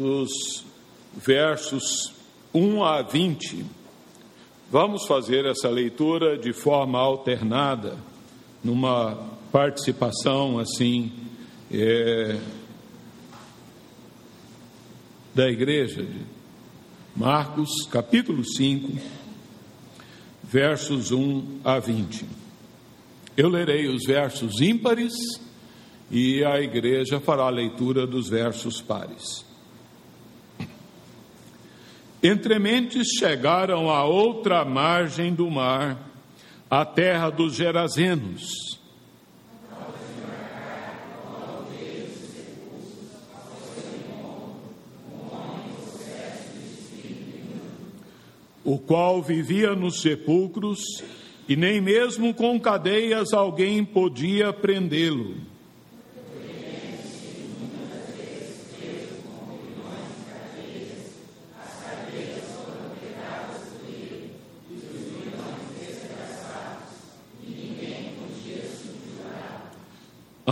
dos versos 1 a 20. Vamos fazer essa leitura de forma alternada, numa participação assim é, da igreja. Marcos, capítulo 5, versos 1 a 20. Eu lerei os versos ímpares e a igreja fará a leitura dos versos pares. Entrementes chegaram à outra margem do mar, a terra dos Gerazenos. o qual vivia nos sepulcros, e nem mesmo com cadeias alguém podia prendê-lo.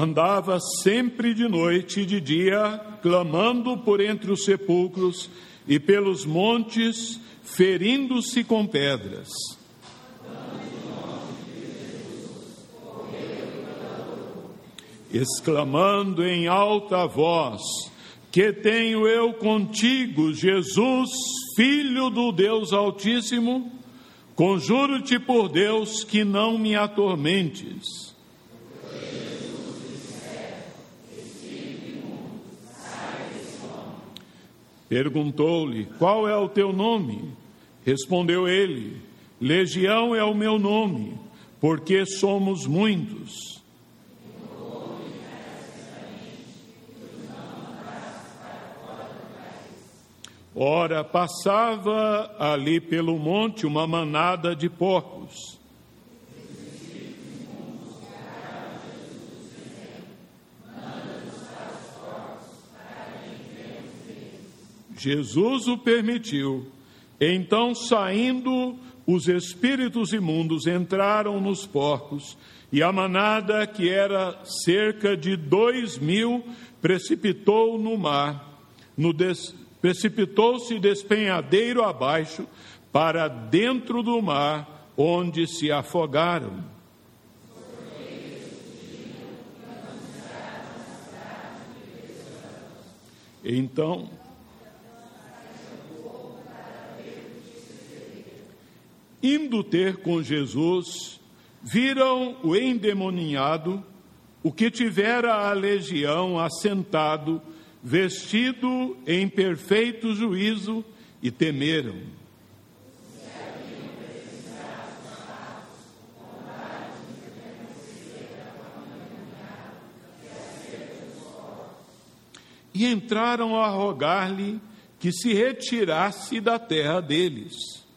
Andava sempre de noite e de dia, clamando por entre os sepulcros e pelos montes, ferindo-se com pedras. Exclamando em alta voz: Que tenho eu contigo, Jesus, Filho do Deus Altíssimo? Conjuro-te por Deus que não me atormentes. Perguntou-lhe: Qual é o teu nome? Respondeu ele: Legião é o meu nome, porque somos muitos. Ora, passava ali pelo monte uma manada de porcos. Jesus o permitiu. Então, saindo, os espíritos imundos entraram nos porcos, e a manada, que era cerca de dois mil, precipitou no mar, no des... precipitou-se despenhadeiro abaixo, para dentro do mar, onde se afogaram. Então, Indo ter com Jesus, viram o endemoniado, o que tivera a legião assentado, vestido em perfeito juízo, e temeram. E entraram a rogar-lhe que se retirasse da terra deles.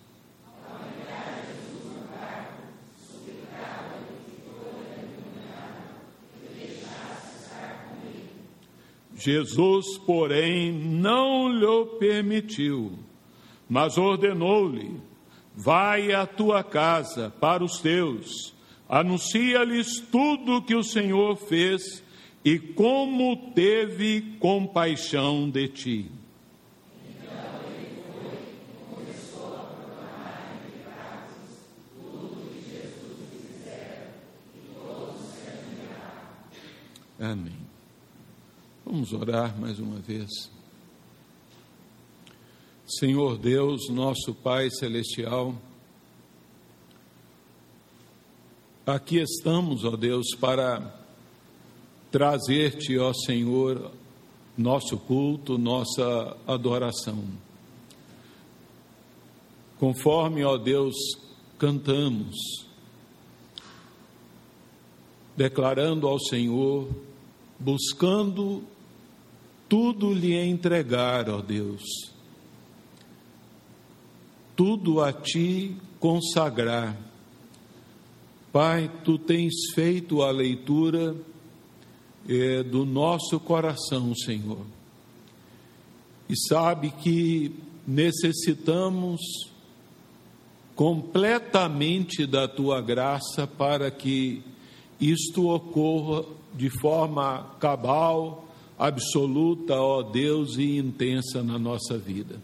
Jesus, porém, não lhe permitiu, mas ordenou-lhe: Vai à tua casa para os teus, anuncia-lhes tudo o que o Senhor fez e como teve compaixão de ti. Amém. Vamos orar mais uma vez. Senhor Deus, nosso Pai Celestial, aqui estamos, ó Deus, para trazer-te, ó Senhor, nosso culto, nossa adoração. Conforme, ó Deus, cantamos, declarando ao Senhor, buscando tudo lhe entregar, ó Deus, tudo a ti consagrar. Pai, tu tens feito a leitura é, do nosso coração, Senhor, e sabe que necessitamos completamente da tua graça para que isto ocorra de forma cabal, absoluta, ó Deus, e intensa na nossa vida.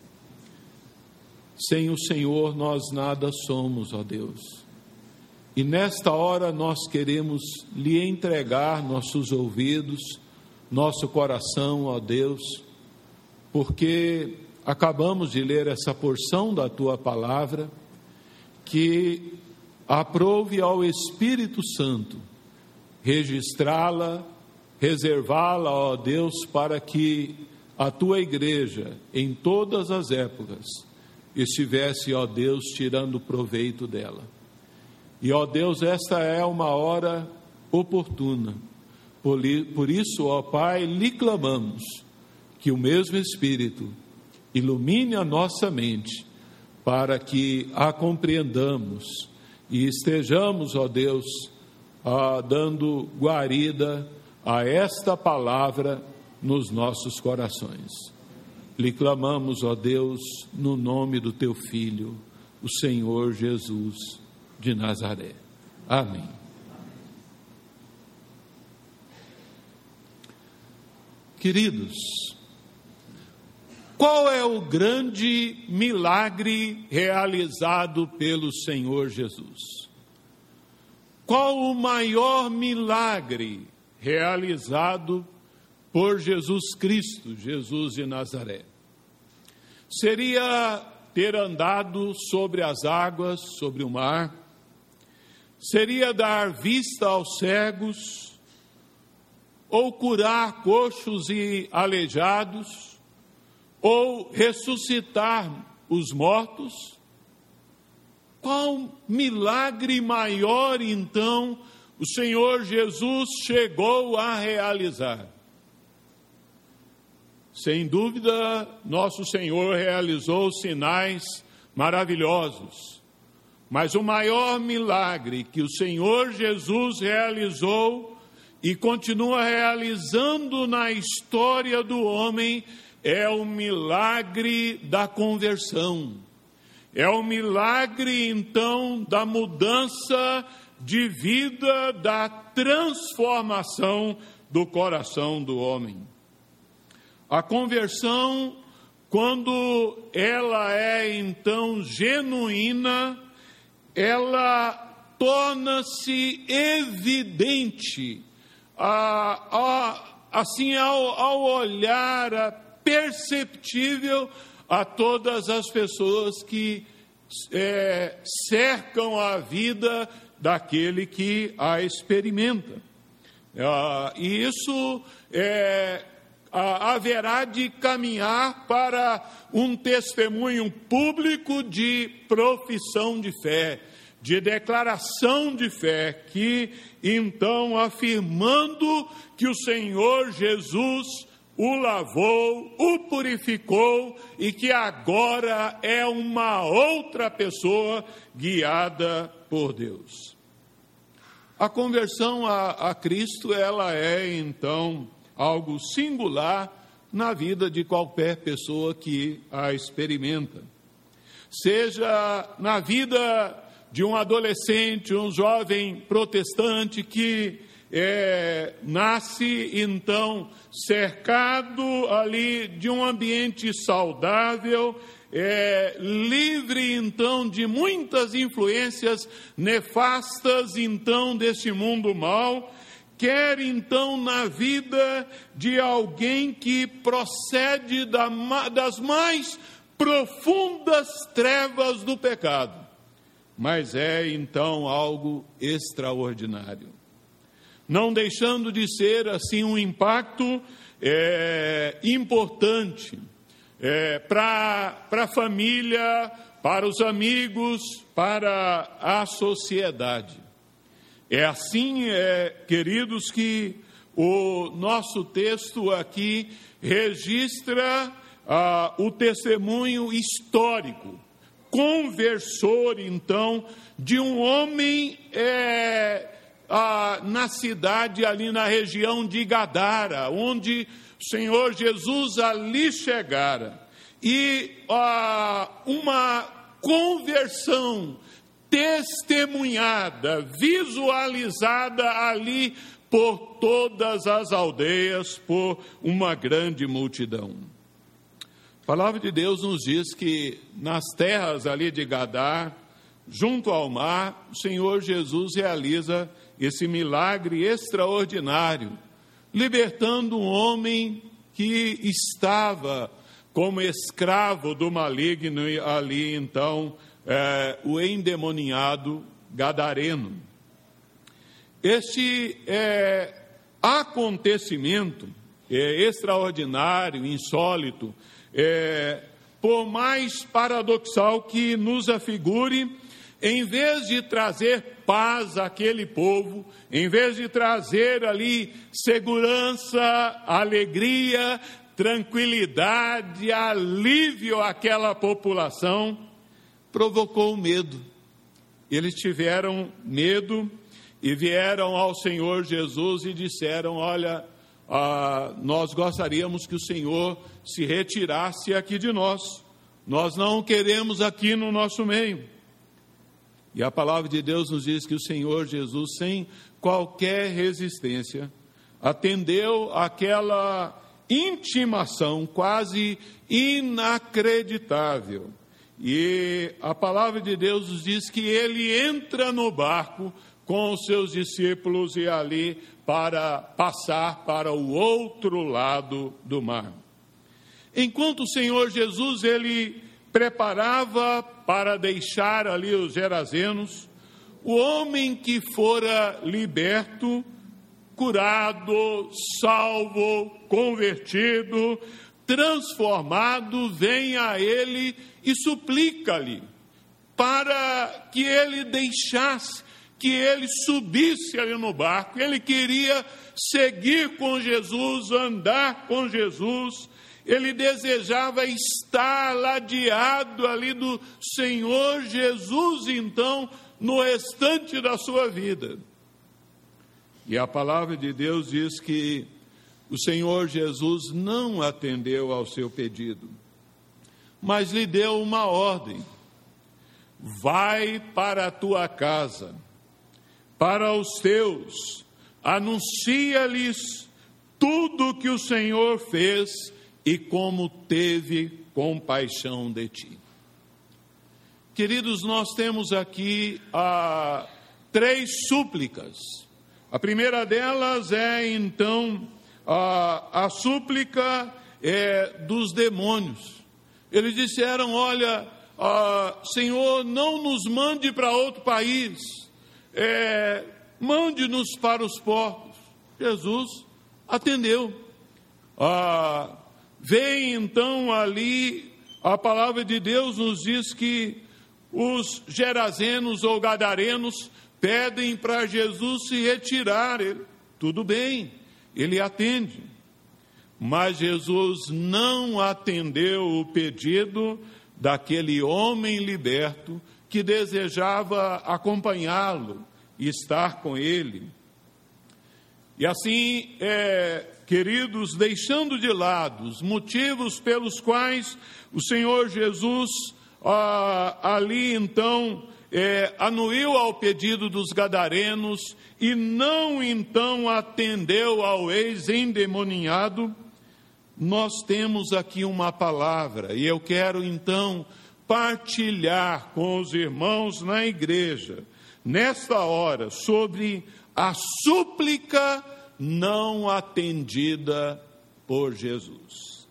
Sem o Senhor nós nada somos, ó Deus. E nesta hora nós queremos lhe entregar nossos ouvidos, nosso coração, ó Deus, porque acabamos de ler essa porção da tua palavra que aprove ao Espírito Santo registrá-la, reservá-la, ó Deus, para que a tua igreja, em todas as épocas, estivesse, ó Deus, tirando proveito dela. E, ó Deus, esta é uma hora oportuna. Por, isso, ó Pai, lhe clamamos que o mesmo Espírito ilumine a nossa mente, para que a compreendamos e estejamos, ó Deus, ah, dando guarida a esta palavra nos nossos corações. Lhe clamamos, ó Deus, no nome do teu Filho, o Senhor Jesus de Nazaré. Amém. Queridos, qual é o grande milagre realizado pelo Senhor Jesus? Qual o maior milagre realizado por Jesus Cristo, Jesus de Nazaré? Seria ter andado sobre as águas, sobre o mar, seria dar vista aos cegos, ou curar coxos e aleijados, ou ressuscitar os mortos? Qual milagre maior então o Senhor Jesus chegou a realizar? Sem dúvida, nosso Senhor realizou sinais maravilhosos, mas o maior milagre que o Senhor Jesus realizou e continua realizando na história do homem é o milagre da conversão. É o milagre, então, da mudança de vida, da transformação do coração do homem. A conversão, quando ela é então genuína, ela torna-se evidente, assim, ao, ao olhar a perceptível a todas as pessoas que é, cercam a vida daquele que a experimenta. Ah, e isso é, haverá de caminhar para um testemunho público de profissão de fé, de declaração de fé, que então afirmando que o Senhor Jesus o lavou, o purificou e que agora é uma outra pessoa guiada por Deus. A conversão a, a Cristo, ela é então algo singular na vida de qualquer pessoa que a experimenta. Seja na vida de um adolescente, um jovem protestante que é, nasce então cercado ali de um ambiente saudável, é, livre então de muitas influências nefastas então desse mundo mal, quer então na vida de alguém que procede da, das mais profundas trevas do pecado, mas é então algo extraordinário não deixando de ser assim um impacto é, importante é, para a família, para os amigos, para a sociedade. É assim, é, queridos, que o nosso texto aqui registra ah, o testemunho histórico, conversor, então, de um homem é, ah, na cidade, ali na região de Gadara, onde o Senhor Jesus ali chegara. E ah, uma conversão testemunhada, visualizada ali por todas as aldeias, por uma grande multidão. A palavra de Deus nos diz que nas terras ali de Gadar, junto ao mar, o Senhor Jesus realiza esse milagre extraordinário, libertando um homem que estava como escravo do maligno ali, então, é, o endemoniado gadareno. Este é, acontecimento é, extraordinário, insólito, é, por mais paradoxal que nos afigure, em vez de trazer paz àquele povo, em vez de trazer ali segurança, alegria, tranquilidade, alívio àquela população, provocou medo. Eles tiveram medo e vieram ao Senhor Jesus e disseram: Olha, ah, nós gostaríamos que o Senhor se retirasse aqui de nós, nós não queremos aqui no nosso meio. E a palavra de Deus nos diz que o Senhor Jesus, sem qualquer resistência, atendeu aquela intimação quase inacreditável. E a palavra de Deus nos diz que ele entra no barco com os seus discípulos e ali para passar para o outro lado do mar. Enquanto o Senhor Jesus ele preparava para deixar ali os gerazenos, o homem que fora liberto, curado, salvo, convertido, transformado, vem a ele e suplica-lhe para que ele deixasse, que ele subisse ali no barco. Ele queria seguir com Jesus, andar com Jesus, ele desejava estar ladeado ali do Senhor Jesus, então, no restante da sua vida. E a palavra de Deus diz que o Senhor Jesus não atendeu ao seu pedido, mas lhe deu uma ordem: vai para a tua casa, para os teus, anuncia-lhes tudo que o Senhor fez e como teve compaixão de ti. Queridos, nós temos aqui ah, três súplicas. A primeira delas é então a, a súplica é, dos demônios. Eles disseram: Olha, ah, Senhor, não nos mande para outro país, é, mande-nos para os portos. Jesus atendeu. Ah, Vem então ali, a palavra de Deus nos diz que os gerazenos ou gadarenos pedem para Jesus se retirar. Ele, tudo bem, ele atende. Mas Jesus não atendeu o pedido daquele homem liberto que desejava acompanhá-lo e estar com ele. E assim, é, queridos, deixando de lado os motivos pelos quais o Senhor Jesus ah, ali então é, anuiu ao pedido dos gadarenos e não então atendeu ao ex-endemoninhado, nós temos aqui uma palavra e eu quero então partilhar com os irmãos na igreja, nesta hora, sobre a súplica não atendida por Jesus.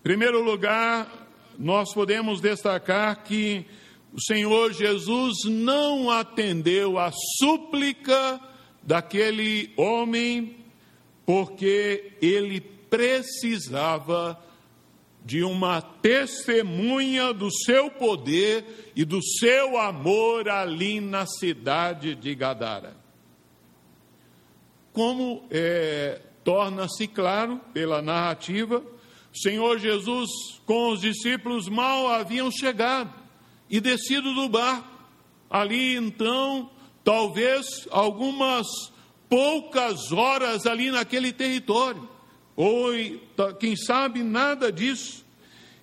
Em primeiro lugar, nós podemos destacar que o Senhor Jesus não atendeu a súplica daquele homem, porque ele precisava de uma testemunha do seu poder e do seu amor ali na cidade de Gadara como é, torna-se claro pela narrativa, o Senhor Jesus com os discípulos mal haviam chegado e descido do barco. Ali então, talvez algumas poucas horas ali naquele território, ou quem sabe nada disso.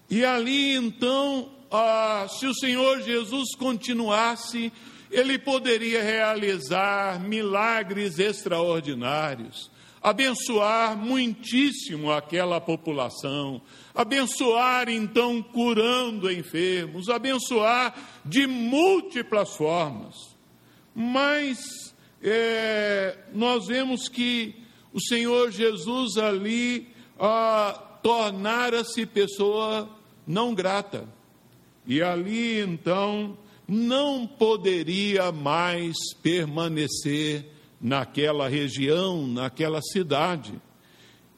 E ali então, ah, se o Senhor Jesus continuasse ele poderia realizar milagres extraordinários, abençoar muitíssimo aquela população, abençoar então curando enfermos, abençoar de múltiplas formas. Mas é, nós vemos que o Senhor Jesus ali ah, tornara-se pessoa não grata. E ali então não poderia mais permanecer naquela região, naquela cidade.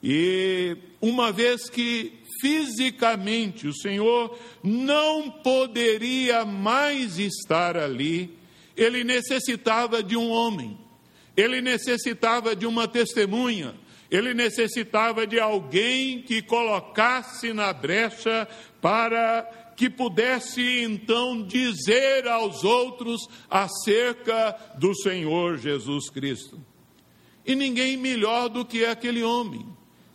E uma vez que fisicamente o Senhor não poderia mais estar ali, ele necessitava de um homem, ele necessitava de uma testemunha, ele necessitava de alguém que colocasse na brecha para que pudesse então dizer aos outros acerca do Senhor Jesus Cristo. E ninguém melhor do que aquele homem,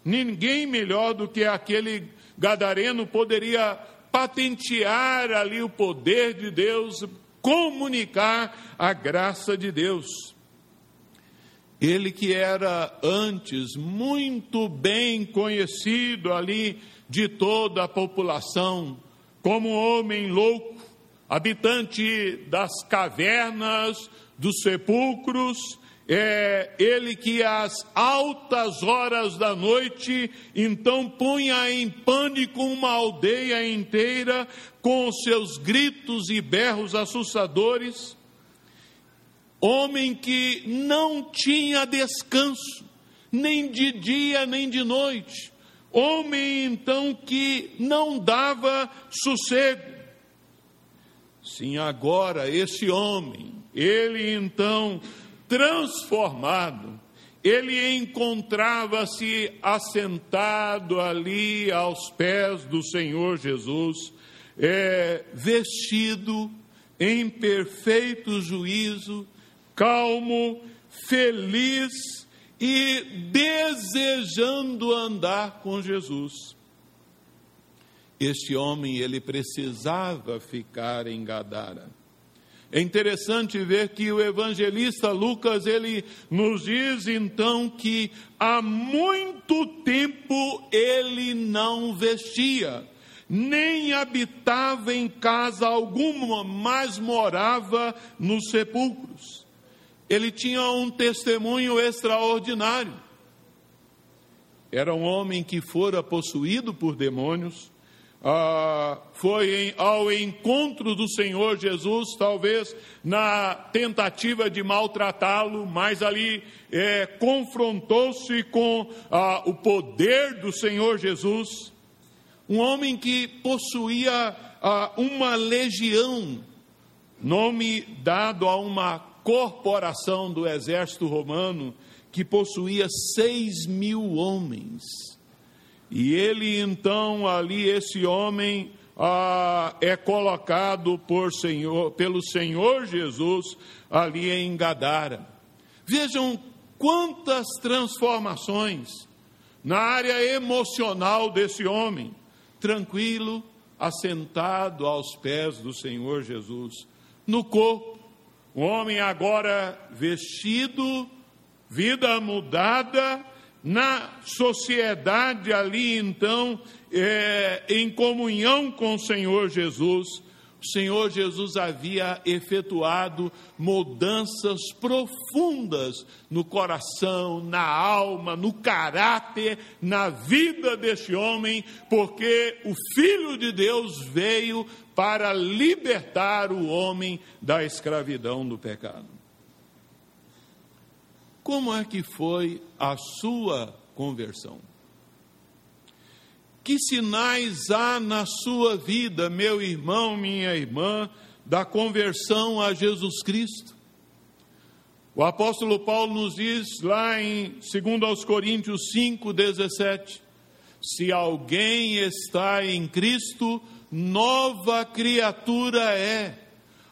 ninguém melhor do que aquele gadareno poderia patentear ali o poder de Deus, comunicar a graça de Deus. Ele que era antes muito bem conhecido ali de toda a população, como homem louco, habitante das cavernas, dos sepulcros, é ele que às altas horas da noite então punha em pânico uma aldeia inteira com seus gritos e berros assustadores. Homem que não tinha descanso, nem de dia nem de noite Homem então que não dava sossego. Sim, agora esse homem, ele então transformado, ele encontrava-se assentado ali aos pés do Senhor Jesus, é, vestido em perfeito juízo, calmo, feliz e desejando andar com Jesus. Este homem, ele precisava ficar em Gadara. É interessante ver que o evangelista Lucas, ele nos diz então que há muito tempo ele não vestia, nem habitava em casa alguma, mas morava nos sepulcros ele tinha um testemunho extraordinário. Era um homem que fora possuído por demônios, ah, foi em, ao encontro do Senhor Jesus, talvez na tentativa de maltratá-lo, mas ali é, confrontou-se com ah, o poder do Senhor Jesus. Um homem que possuía ah, uma legião, nome dado a uma corporação do exército romano que possuía seis mil homens. E ele então, ali, esse homem ah, é colocado por Senhor, pelo Senhor Jesus ali em Gadara. Vejam quantas transformações na área emocional desse homem, tranquilo, assentado aos pés do Senhor Jesus, no corpo um homem agora vestido, vida mudada, na sociedade ali então, é, em comunhão com o Senhor Jesus, Senhor Jesus havia efetuado mudanças profundas no coração, na alma, no caráter, na vida deste homem, porque o Filho de Deus veio para libertar o homem da escravidão do pecado. Como é que foi a sua conversão? Que sinais há na sua vida, meu irmão, minha irmã, da conversão a Jesus Cristo? O apóstolo Paulo nos diz lá em 2 Coríntios 5, 17: se alguém está em Cristo, nova criatura é.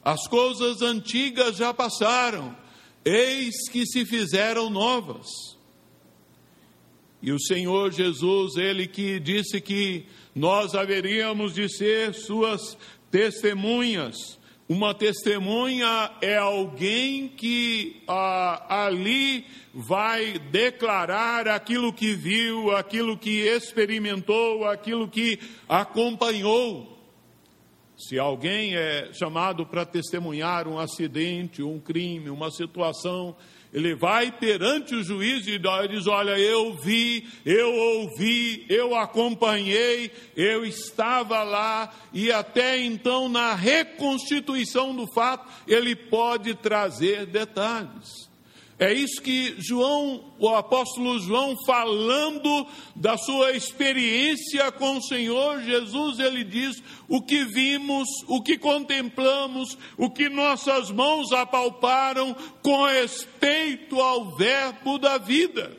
As coisas antigas já passaram, eis que se fizeram novas. E o Senhor Jesus, ele que disse que nós haveríamos de ser suas testemunhas, Uma testemunha é alguém que ah, ali vai declarar aquilo que viu, aquilo que experimentou, aquilo que acompanhou. Se alguém é chamado para testemunhar um acidente, um crime, uma situação, ele vai perante o juiz e diz: Olha, eu vi, eu ouvi, eu acompanhei, eu estava lá, e até então, na reconstituição do fato, ele pode trazer detalhes. É isso que João, o apóstolo João, falando da sua experiência com o Senhor Jesus, ele diz: o que vimos, o que contemplamos, o que nossas mãos apalparam com respeito ao Verbo da vida.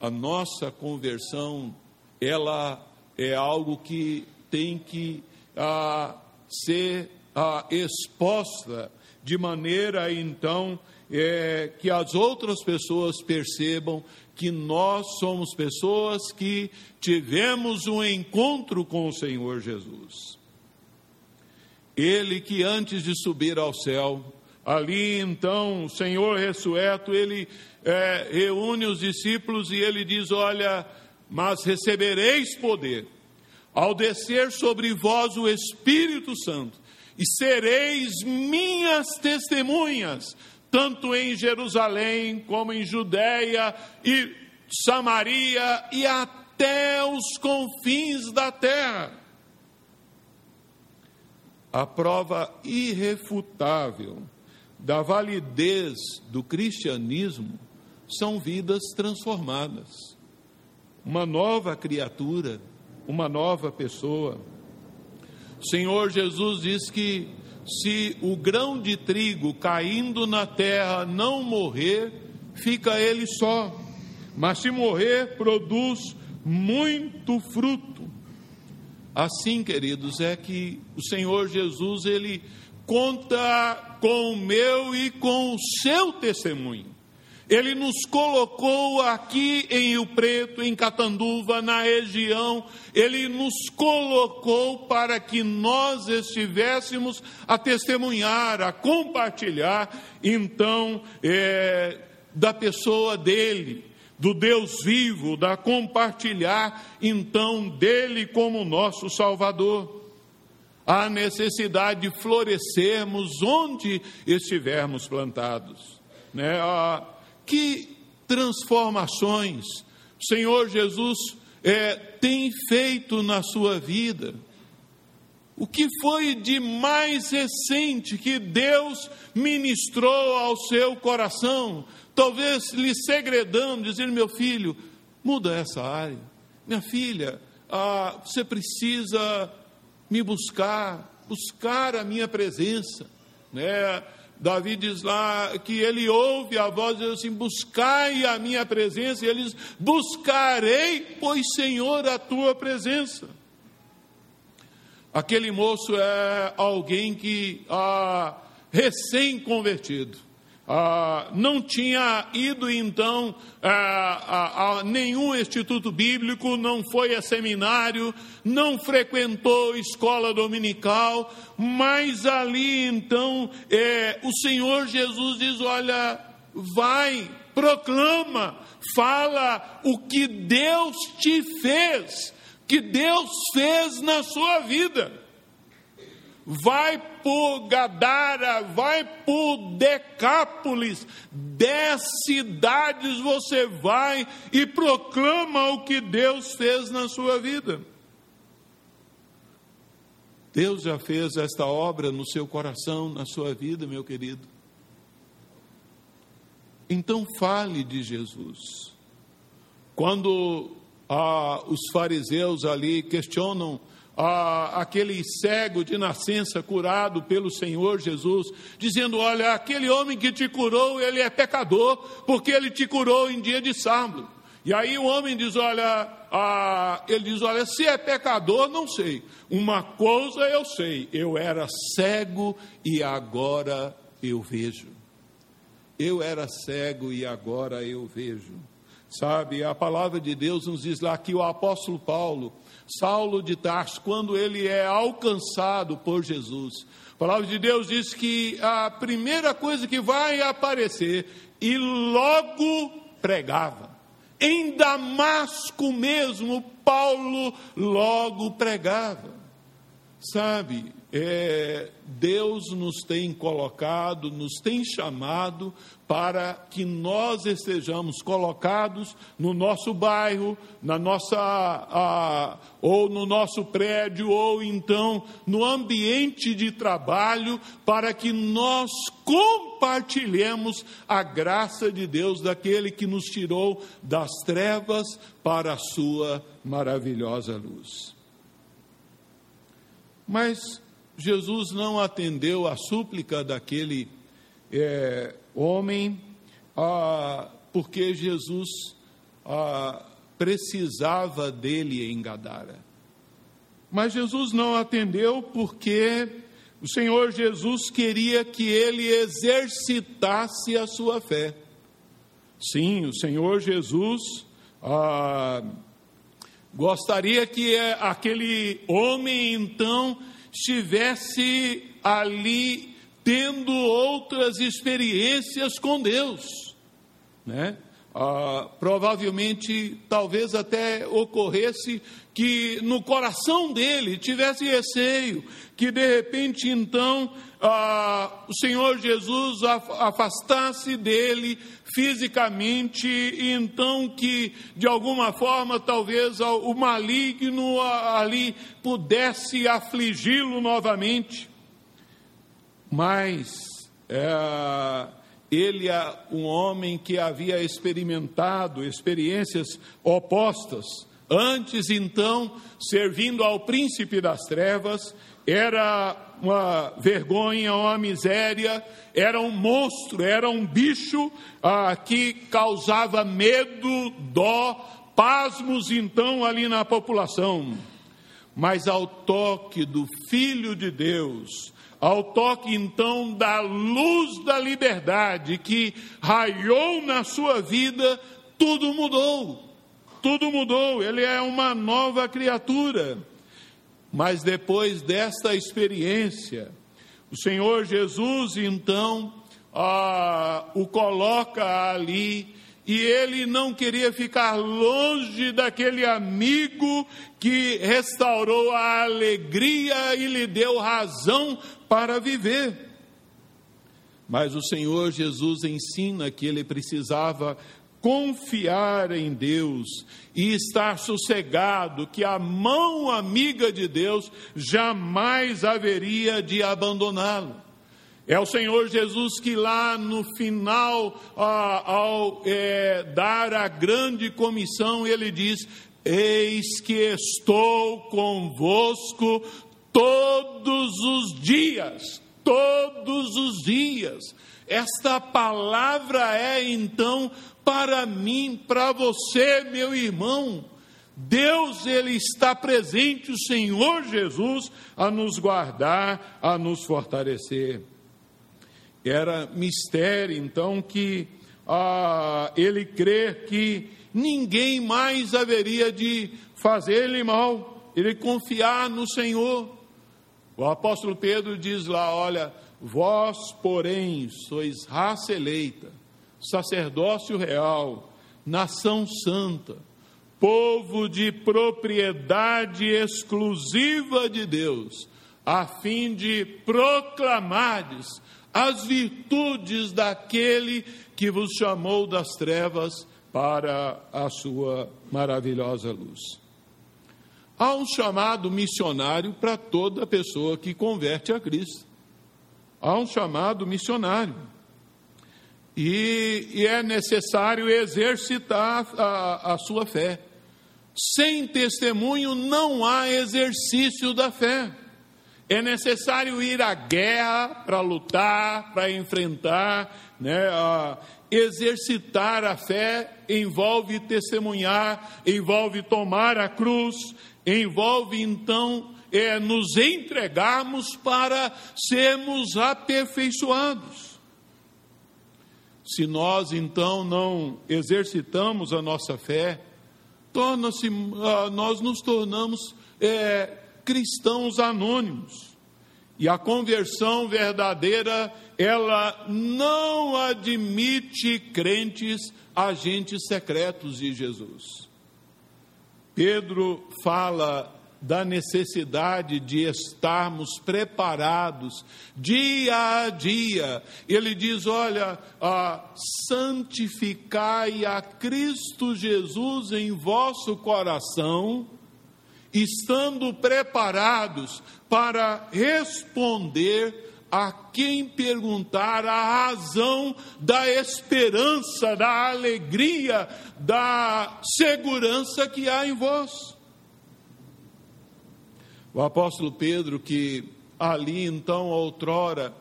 A nossa conversão, ela é algo que tem que ah, ser ah, exposta de maneira então é, que as outras pessoas percebam que nós somos pessoas que tivemos um encontro com o Senhor Jesus. Ele que antes de subir ao céu, ali então o Senhor ressurreto, ele é, reúne os discípulos e ele diz: Olha, mas recebereis poder ao descer sobre vós o Espírito Santo e sereis minhas testemunhas, tanto em Jerusalém como em Judéia e Samaria e até os confins da terra. A prova irrefutável da validez do cristianismo são vidas transformadas. Uma nova criatura, uma nova pessoa. O Senhor Jesus diz que se o grão de trigo caindo na terra não morrer, fica ele só, mas se morrer, produz muito fruto. Assim, queridos, é que o Senhor Jesus ele conta com o meu e com o seu testemunho. Ele nos colocou aqui em Rio Preto, em Catanduva, na região, ele nos colocou para que nós estivéssemos a testemunhar, a compartilhar, então, é, da pessoa dele, do Deus vivo, da compartilhar, então, dele como nosso Salvador. Há necessidade de florescermos onde estivermos plantados. Né? Que transformações o Senhor Jesus é, tem feito na sua vida? O que foi de mais recente que Deus ministrou ao seu coração? Talvez lhe segredando, dizendo: meu filho, muda essa área. Minha filha, ah, você precisa me buscar, buscar a minha presença. Né? Davi diz lá que ele ouve a voz diz assim: Buscai a minha presença, e ele diz: Buscarei, pois Senhor, a tua presença. Aquele moço é alguém que, ah, recém-convertido, ah, não tinha ido então ah, a, a, nenhum instituto bíblico, não foi a seminário, não frequentou escola dominical, mas ali então é, o Senhor Jesus diz: Olha, vai, proclama, fala o que Deus te fez, que Deus fez na sua vida vai por Gadara, vai por Decápolis, dez cidades você vai e proclama o que Deus fez na sua vida. Deus já fez esta obra no seu coração, na sua vida, meu querido. Então fale de Jesus. Quando ah, os fariseus ali questionam ah, aquele cego de nascença curado pelo Senhor Jesus, dizendo: Olha, aquele homem que te curou, ele é pecador, porque ele te curou em dia de sábado. E aí o homem diz: Olha, ah, ele diz: Olha, se é pecador, não sei. Uma coisa eu sei, eu era cego e agora eu vejo. Eu era cego e agora eu vejo. Sabe, a palavra de Deus nos diz lá que o apóstolo Paulo Saulo de Tarso, quando ele é alcançado por Jesus. A palavra de Deus diz que a primeira coisa que vai aparecer, e logo pregava. Em Damasco mesmo, Paulo logo pregava. Sabe, é, Deus nos tem colocado, nos tem chamado para que nós estejamos colocados no nosso bairro, na nossa a, ou no nosso prédio, ou então no ambiente de trabalho, para que nós compartilhemos a graça de Deus daquele que nos tirou das trevas para a sua maravilhosa luz. Mas Jesus não atendeu a súplica daquele é, homem, ah, porque Jesus ah, precisava dele em Gadara. Mas Jesus não atendeu porque o Senhor Jesus queria que ele exercitasse a sua fé. Sim, o Senhor Jesus ah, gostaria que aquele homem então estivesse ali tendo outras experiências com Deus, né? Ah, provavelmente, talvez até ocorresse que no coração dele tivesse receio, que de repente então ah, o Senhor Jesus afastasse dele fisicamente, e então que de alguma forma talvez o maligno ali pudesse afligi-lo novamente mas é, ele é um homem que havia experimentado experiências opostas. Antes, então, servindo ao príncipe das trevas, era uma vergonha, uma miséria, era um monstro, era um bicho ah, que causava medo, dó, pasmos, então, ali na população. Mas ao toque do Filho de Deus, ao toque então da luz da liberdade que raiou na sua vida, tudo mudou. Tudo mudou, ele é uma nova criatura. Mas depois desta experiência, o Senhor Jesus então ah, o coloca ali e ele não queria ficar longe daquele amigo que restaurou a alegria e lhe deu razão para viver. Mas o Senhor Jesus ensina que ele precisava confiar em Deus e estar sossegado, que a mão amiga de Deus jamais haveria de abandoná-lo. É o Senhor Jesus que lá no final, ah, ao é, dar a grande comissão, ele diz: Eis que estou convosco todos os dias, todos os dias. Esta palavra é então para mim, para você, meu irmão. Deus ele está presente, o Senhor Jesus, a nos guardar, a nos fortalecer. Era mistério, então, que ah, ele crer que ninguém mais haveria de fazer-lhe mal, ele confiar no Senhor. O apóstolo Pedro diz lá: Olha, vós, porém, sois raça eleita, sacerdócio real, nação santa, povo de propriedade exclusiva de Deus, a fim de proclamardes as virtudes daquele que vos chamou das trevas para a sua maravilhosa luz. Há um chamado missionário para toda pessoa que converte a Cristo. Há um chamado missionário. E, e é necessário exercitar a, a sua fé. Sem testemunho não há exercício da fé. É necessário ir à guerra para lutar, para enfrentar, né? exercitar a fé envolve testemunhar, envolve tomar a cruz, envolve então é, nos entregarmos para sermos aperfeiçoados. Se nós então não exercitamos a nossa fé, torna-se, ah, nós nos tornamos é, cristãos anônimos. E a conversão verdadeira, ela não admite crentes agentes secretos de Jesus. Pedro fala da necessidade de estarmos preparados dia a dia. Ele diz: olha, ah, santificai a Cristo Jesus em vosso coração, estando preparados para responder a quem perguntar a razão da esperança, da alegria, da segurança que há em vós. O apóstolo Pedro, que ali então, outrora,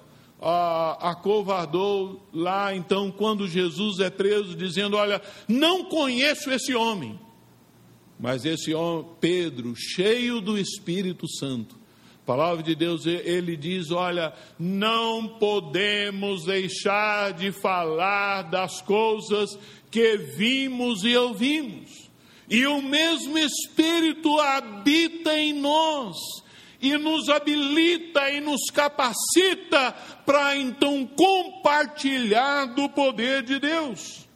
acovardou lá então, quando Jesus é preso, dizendo: Olha, não conheço esse homem. Mas esse homem, Pedro, cheio do Espírito Santo, palavra de Deus, ele diz: Olha, não podemos deixar de falar das coisas que vimos e ouvimos e o mesmo Espírito habita em nós e nos habilita e nos capacita para então compartilhar do poder de Deus.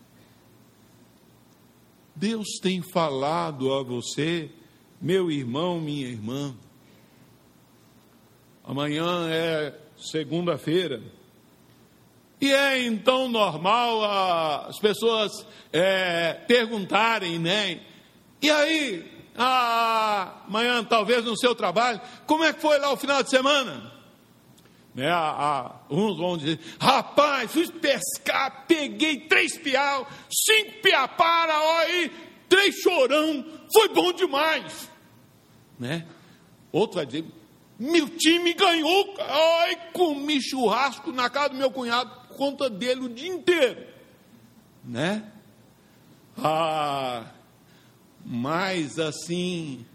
Deus tem falado a você, meu irmão, minha irmã. Amanhã é segunda-feira. E é então normal as pessoas é, perguntarem, né? E aí, amanhã, talvez no seu trabalho, como é que foi lá o final de semana? Né, a, a, uns vão dizer, rapaz, fui pescar, peguei três piau, cinco piapara, aí, três chorão, foi bom demais. Né? Outro vai dizer, meu time ganhou, ai, comi churrasco na casa do meu cunhado, conta dele o dia inteiro. Né? Ah, mas assim,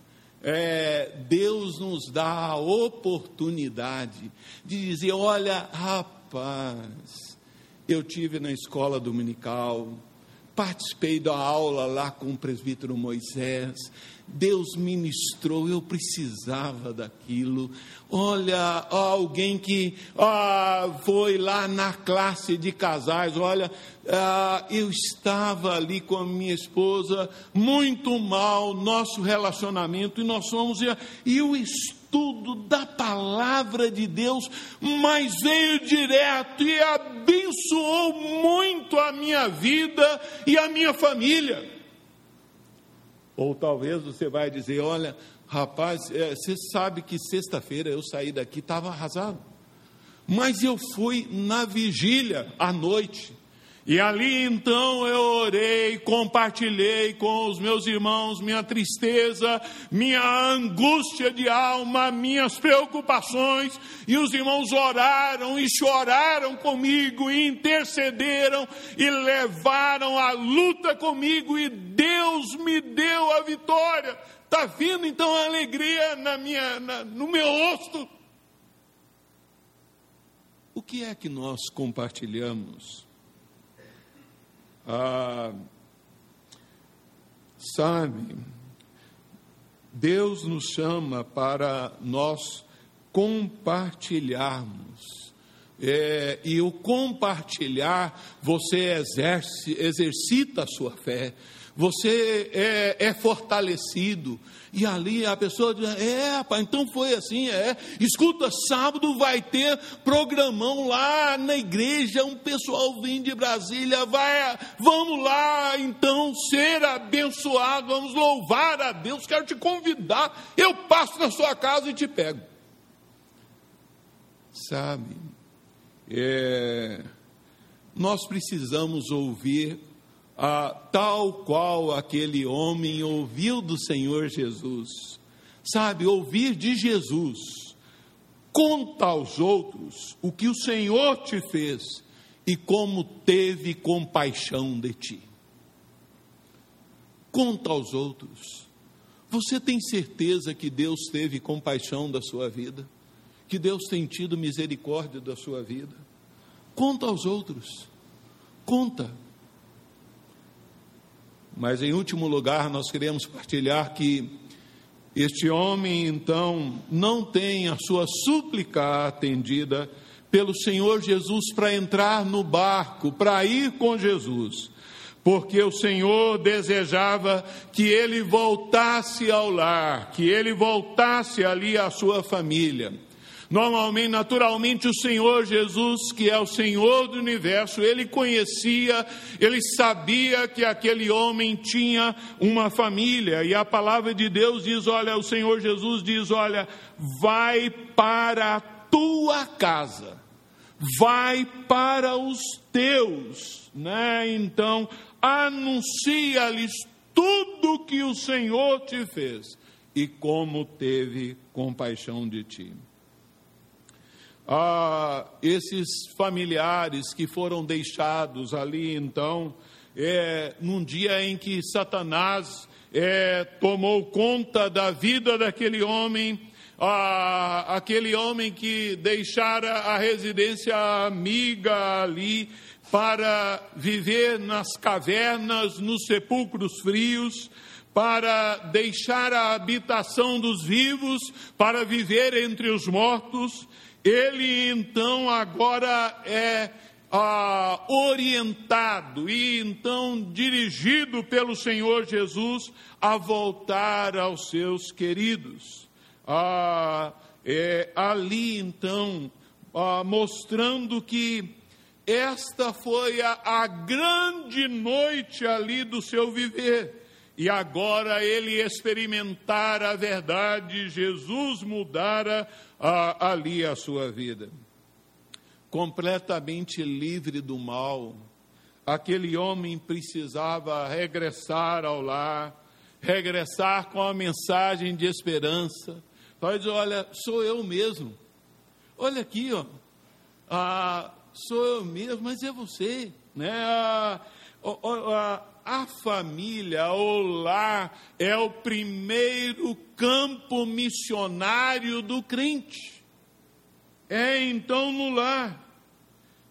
é, Deus nos dá a oportunidade de dizer: olha, rapaz, eu tive na escola dominical, participei da aula lá com o presbítero Moisés, Deus ministrou, eu precisava daquilo. Olha, alguém que ah, foi lá na classe de casais, olha, ah, eu estava ali com a minha esposa, muito mal, nosso relacionamento, e nós fomos, e o estudo da palavra de Deus, mas veio direto e abençoou muito a minha vida e a minha família. Ou talvez você vai dizer: olha, rapaz, é, você sabe que sexta-feira eu saí daqui, estava arrasado. Mas eu fui na vigília à noite. E ali então eu orei, compartilhei com os meus irmãos minha tristeza, minha angústia de alma, minhas preocupações, e os irmãos oraram e choraram comigo, e intercederam e levaram a luta comigo, e Deus me deu a vitória. Está vindo então a alegria na minha, na, no meu rosto. O que é que nós compartilhamos? Ah, sabe, Deus nos chama para nós compartilharmos. É, e o compartilhar, você exerce, exercita a sua fé, você é, é, fortalecido. E ali a pessoa diz: É, rapaz, então foi assim, é. Escuta, sábado vai ter programão lá na igreja, um pessoal vem de Brasília, vai, vamos lá então ser abençoado, vamos louvar a Deus. Quero te convidar, eu passo na sua casa e te pego. Sabe, é, nós precisamos ouvir ah, tal qual aquele homem ouviu do Senhor Jesus. Sabe, ouvir de Jesus. Conta aos outros o que o Senhor te fez e como teve compaixão de ti. Conta aos outros. Você tem certeza que Deus teve compaixão da sua vida? Que Deus tem tido misericórdia da sua vida? Conta aos outros. Conta mas em último lugar, nós queremos partilhar que Este homem, então, não tem a sua súplica atendida pelo Senhor Jesus para entrar no barco, para ir com Jesus, porque o Senhor desejava que ele voltasse ao lar, que ele voltasse ali à sua família. Normalmente, naturalmente, o Senhor Jesus, que é o Senhor do universo, ele conhecia, ele sabia que aquele homem tinha uma família, e a palavra de Deus diz: olha, o Senhor Jesus diz: olha, vai para a tua casa, vai para os teus, né? Então, anuncia-lhes tudo que o Senhor te fez e como teve compaixão de ti a esses familiares que foram deixados ali, então, é, num dia em que Satanás é, tomou conta da vida daquele homem, a, aquele homem que deixara a residência amiga ali para viver nas cavernas, nos sepulcros frios, para deixar a habitação dos vivos, para viver entre os mortos. Ele então agora é ah, orientado e então dirigido pelo Senhor Jesus a voltar aos seus queridos. Ah, é, ali então, ah, mostrando que esta foi a, a grande noite ali do seu viver e agora ele experimentara a verdade, Jesus mudara a, ali a sua vida. Completamente livre do mal, aquele homem precisava regressar ao lar, regressar com a mensagem de esperança. Dizer: Olha, sou eu mesmo. Olha aqui, ó. Ah, sou eu mesmo, mas é você. Né? Ah, ah, a família, o lar, é o primeiro campo missionário do crente. É então no lar.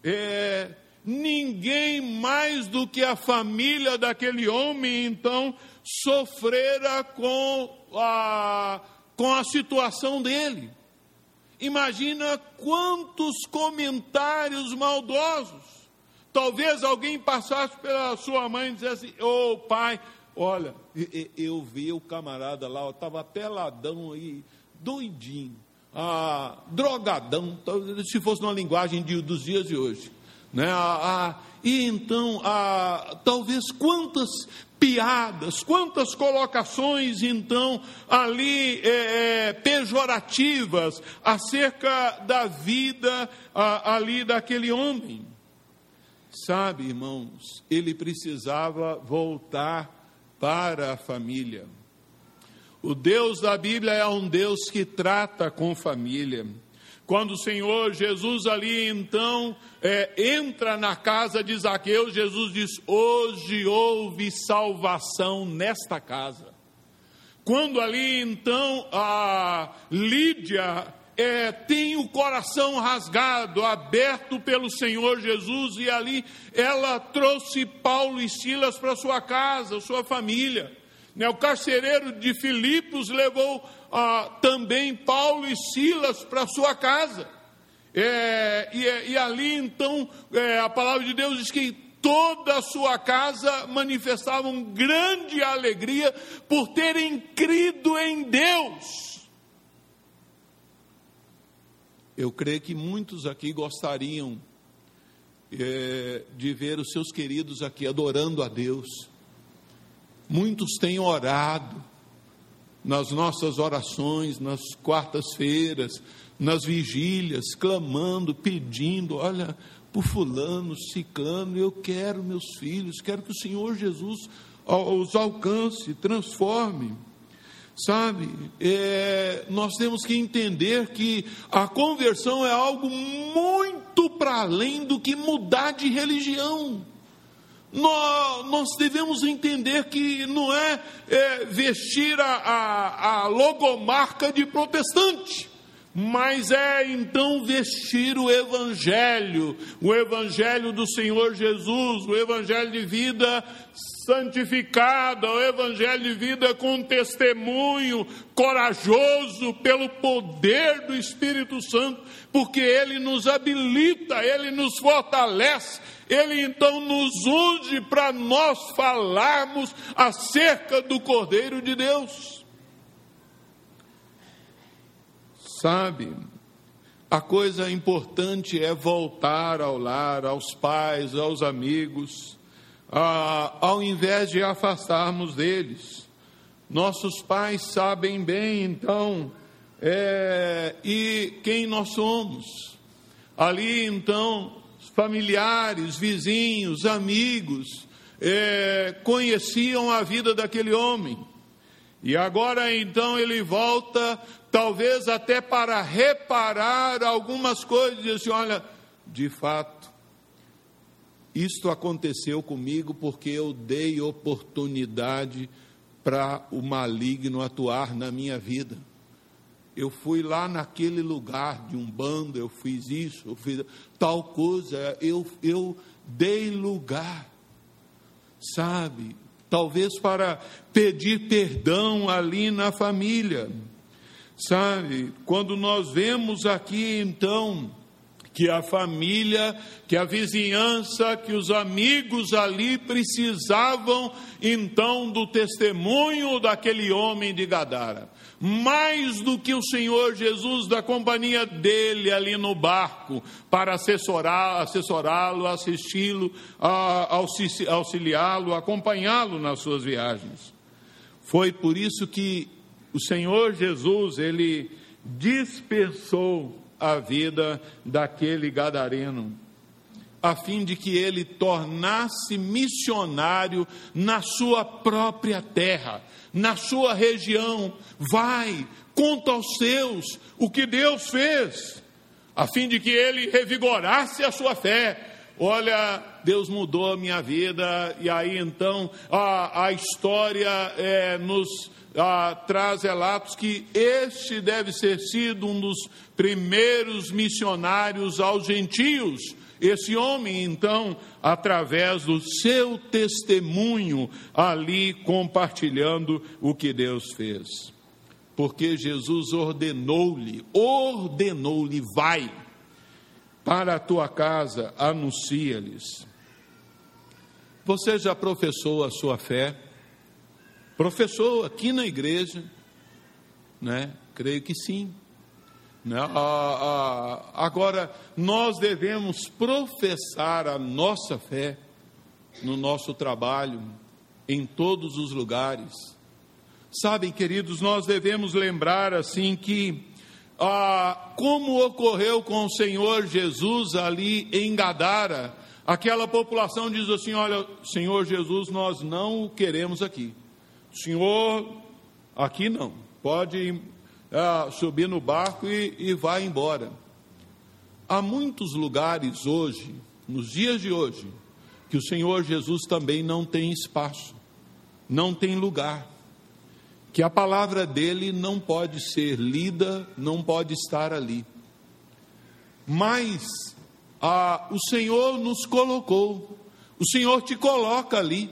É, ninguém mais do que a família daquele homem, então, sofrera com a, com a situação dele. Imagina quantos comentários maldosos Talvez alguém passasse pela sua mãe e dissesse: Ô oh, pai, olha, eu vi o camarada lá, estava peladão aí, doidinho, ah, drogadão, se fosse numa linguagem de, dos dias de hoje. Né? Ah, ah, e então, ah, talvez quantas piadas, quantas colocações então ali é, é, pejorativas acerca da vida ah, ali daquele homem. Sabe, irmãos, ele precisava voltar para a família. O Deus da Bíblia é um Deus que trata com família. Quando o Senhor Jesus ali então é, entra na casa de Zaqueu, Jesus diz: Hoje houve salvação nesta casa. Quando ali então a Lídia é, tem o coração rasgado, aberto pelo Senhor Jesus, e ali ela trouxe Paulo e Silas para sua casa, sua família. Né, o carcereiro de Filipos levou ah, também Paulo e Silas para sua casa. É, e, e, ali então é, a palavra de Deus diz que toda a sua casa manifestavam grande alegria por terem crido em Deus. Eu creio que muitos aqui gostariam é, de ver os seus queridos aqui adorando a Deus. Muitos têm orado nas nossas orações, nas quartas-feiras, nas vigílias, clamando, pedindo: olha, por Fulano, Ciclano, eu quero meus filhos, quero que o Senhor Jesus os alcance, transforme. Sabe, é, nós temos que entender que a conversão é algo muito para além do que mudar de religião. Nós, nós devemos entender que não é, é vestir a, a, a logomarca de protestante mas é então vestir o Evangelho, o Evangelho do Senhor Jesus, o Evangelho de vida santificada, o Evangelho de vida com testemunho corajoso pelo poder do Espírito Santo, porque ele nos habilita, ele nos fortalece, ele então nos unge para nós falarmos acerca do Cordeiro de Deus. Sabe, a coisa importante é voltar ao lar, aos pais, aos amigos, ah, ao invés de afastarmos deles. Nossos pais sabem bem, então, é, e quem nós somos. Ali, então, familiares, vizinhos, amigos, é, conheciam a vida daquele homem. E agora então ele volta talvez até para reparar algumas coisas, e assim, olha, de fato, isto aconteceu comigo porque eu dei oportunidade para o maligno atuar na minha vida. Eu fui lá naquele lugar de um bando, eu fiz isso, eu fiz tal coisa, eu, eu dei lugar, sabe? Talvez para pedir perdão ali na família Sabe, quando nós vemos aqui então que a família, que a vizinhança, que os amigos ali precisavam então do testemunho daquele homem de Gadara. Mais do que o Senhor Jesus da companhia dele ali no barco para assessorá-lo, assisti-lo, auxiliá-lo, acompanhá-lo nas suas viagens. Foi por isso que o Senhor Jesus, ele dispensou a vida daquele gadareno, a fim de que ele tornasse missionário na sua própria terra, na sua região. Vai, conta aos seus o que Deus fez, a fim de que ele revigorasse a sua fé. Olha, Deus mudou a minha vida, e aí então a, a história é, nos ah, traz relatos que este deve ser sido um dos primeiros missionários aos gentios. Esse homem, então, através do seu testemunho, ali compartilhando o que Deus fez. Porque Jesus ordenou-lhe, ordenou-lhe, vai para a tua casa, anuncia-lhes. Você já professou a sua fé? Professor, aqui na igreja, né? Creio que sim. Né? Ah, ah, agora, nós devemos professar a nossa fé no nosso trabalho, em todos os lugares. Sabem, queridos, nós devemos lembrar assim que, ah, como ocorreu com o Senhor Jesus ali em Gadara, aquela população diz assim: Olha, Senhor Jesus, nós não o queremos aqui. Senhor, aqui não, pode ah, subir no barco e, e vai embora. Há muitos lugares hoje, nos dias de hoje, que o Senhor Jesus também não tem espaço, não tem lugar, que a palavra dele não pode ser lida, não pode estar ali. Mas ah, o Senhor nos colocou, o Senhor te coloca ali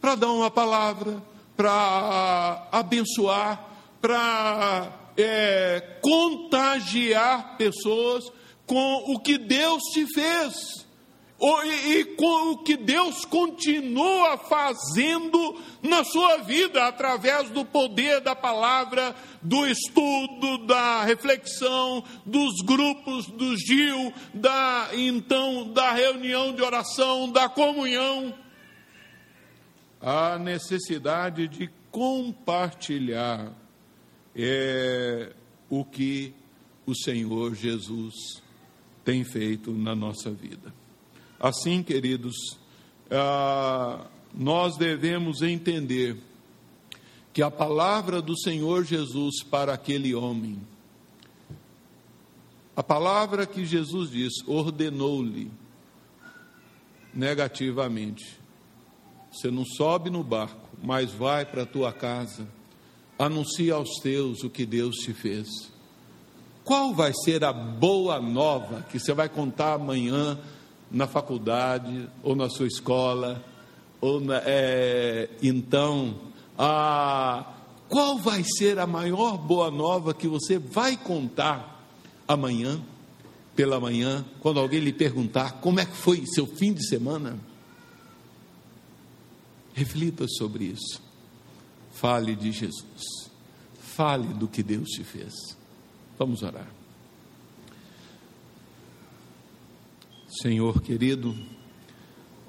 para dar uma palavra, para abençoar, para é, contagiar pessoas com o que Deus te fez. E, e com o que Deus continua fazendo na sua vida, através do poder da palavra, do estudo, da reflexão, dos grupos do Gil, da então da reunião de oração, da comunhão a necessidade de compartilhar é, o que o Senhor Jesus tem feito na nossa vida. Assim, queridos, ah, nós devemos entender que a palavra do Senhor Jesus para aquele homem, a palavra que Jesus diz, ordenou-lhe negativamente, você não sobe no barco, mas vai para a tua casa, anuncia aos teus o que Deus te fez. qual vai ser a boa nova que você vai contar amanhã na faculdade ou na sua escola? Ou na, é, então, a, qual vai ser a maior boa nova que você vai contar amanhã, pela manhã, quando alguém lhe perguntar como é que foi seu fim de semana? Reflita sobre isso. Fale de Jesus. Fale do que Deus te fez. Vamos orar. Senhor querido,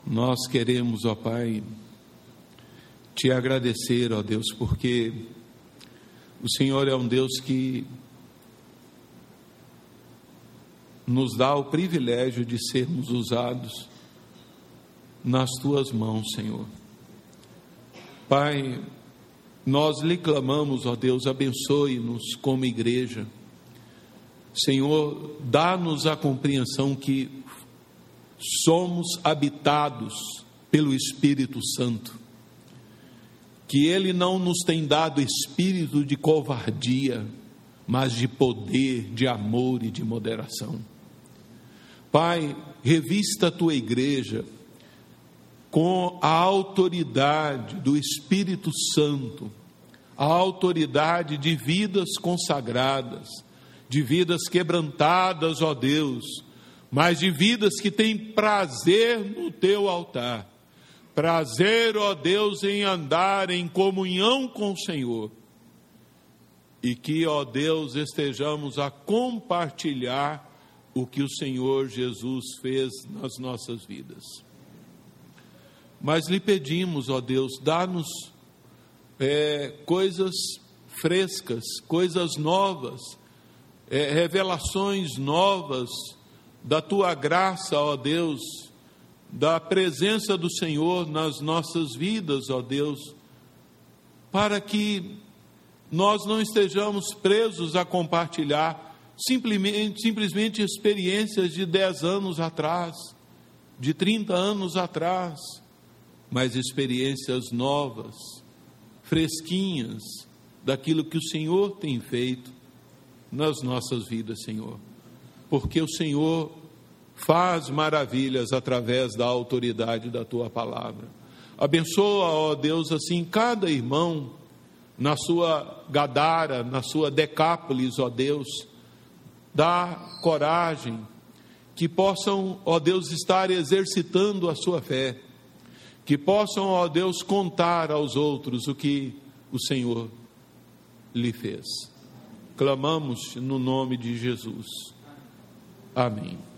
nós queremos, ó Pai, te agradecer, ó Deus, porque o Senhor é um Deus que nos dá o privilégio de sermos usados nas tuas mãos, Senhor. Pai, nós lhe clamamos, ó Deus, abençoe-nos como igreja. Senhor, dá-nos a compreensão que somos habitados pelo Espírito Santo, que Ele não nos tem dado espírito de covardia, mas de poder, de amor e de moderação. Pai, revista a tua igreja com a autoridade do Espírito Santo, a autoridade de vidas consagradas, de vidas quebrantadas, ó Deus mas de vidas que têm prazer no teu altar. Prazer, ó Deus, em andar em comunhão com o Senhor. E que, ó Deus, estejamos a compartilhar o que o Senhor Jesus fez nas nossas vidas. Mas lhe pedimos, ó Deus, dá-nos é, coisas frescas, coisas novas, é, revelações novas da tua graça, ó Deus, da presença do Senhor nas nossas vidas, ó Deus, para que nós não estejamos presos a compartilhar simplesmente, simplesmente experiências de 10 anos atrás, de 30 anos atrás, mas experiências novas, fresquinhas, daquilo que o Senhor tem feito nas nossas vidas, Senhor. Porque o Senhor faz maravilhas através da autoridade da tua palavra. Abençoa, ó Deus, assim cada irmão na sua Gadara, na sua Decápolis, ó Deus, dá coragem, que possam, ó Deus, estar exercitando a sua fé, que possam, ó Deus, contar aos outros o que o Senhor lhe fez. Clamamos no nome de Jesus. Amém.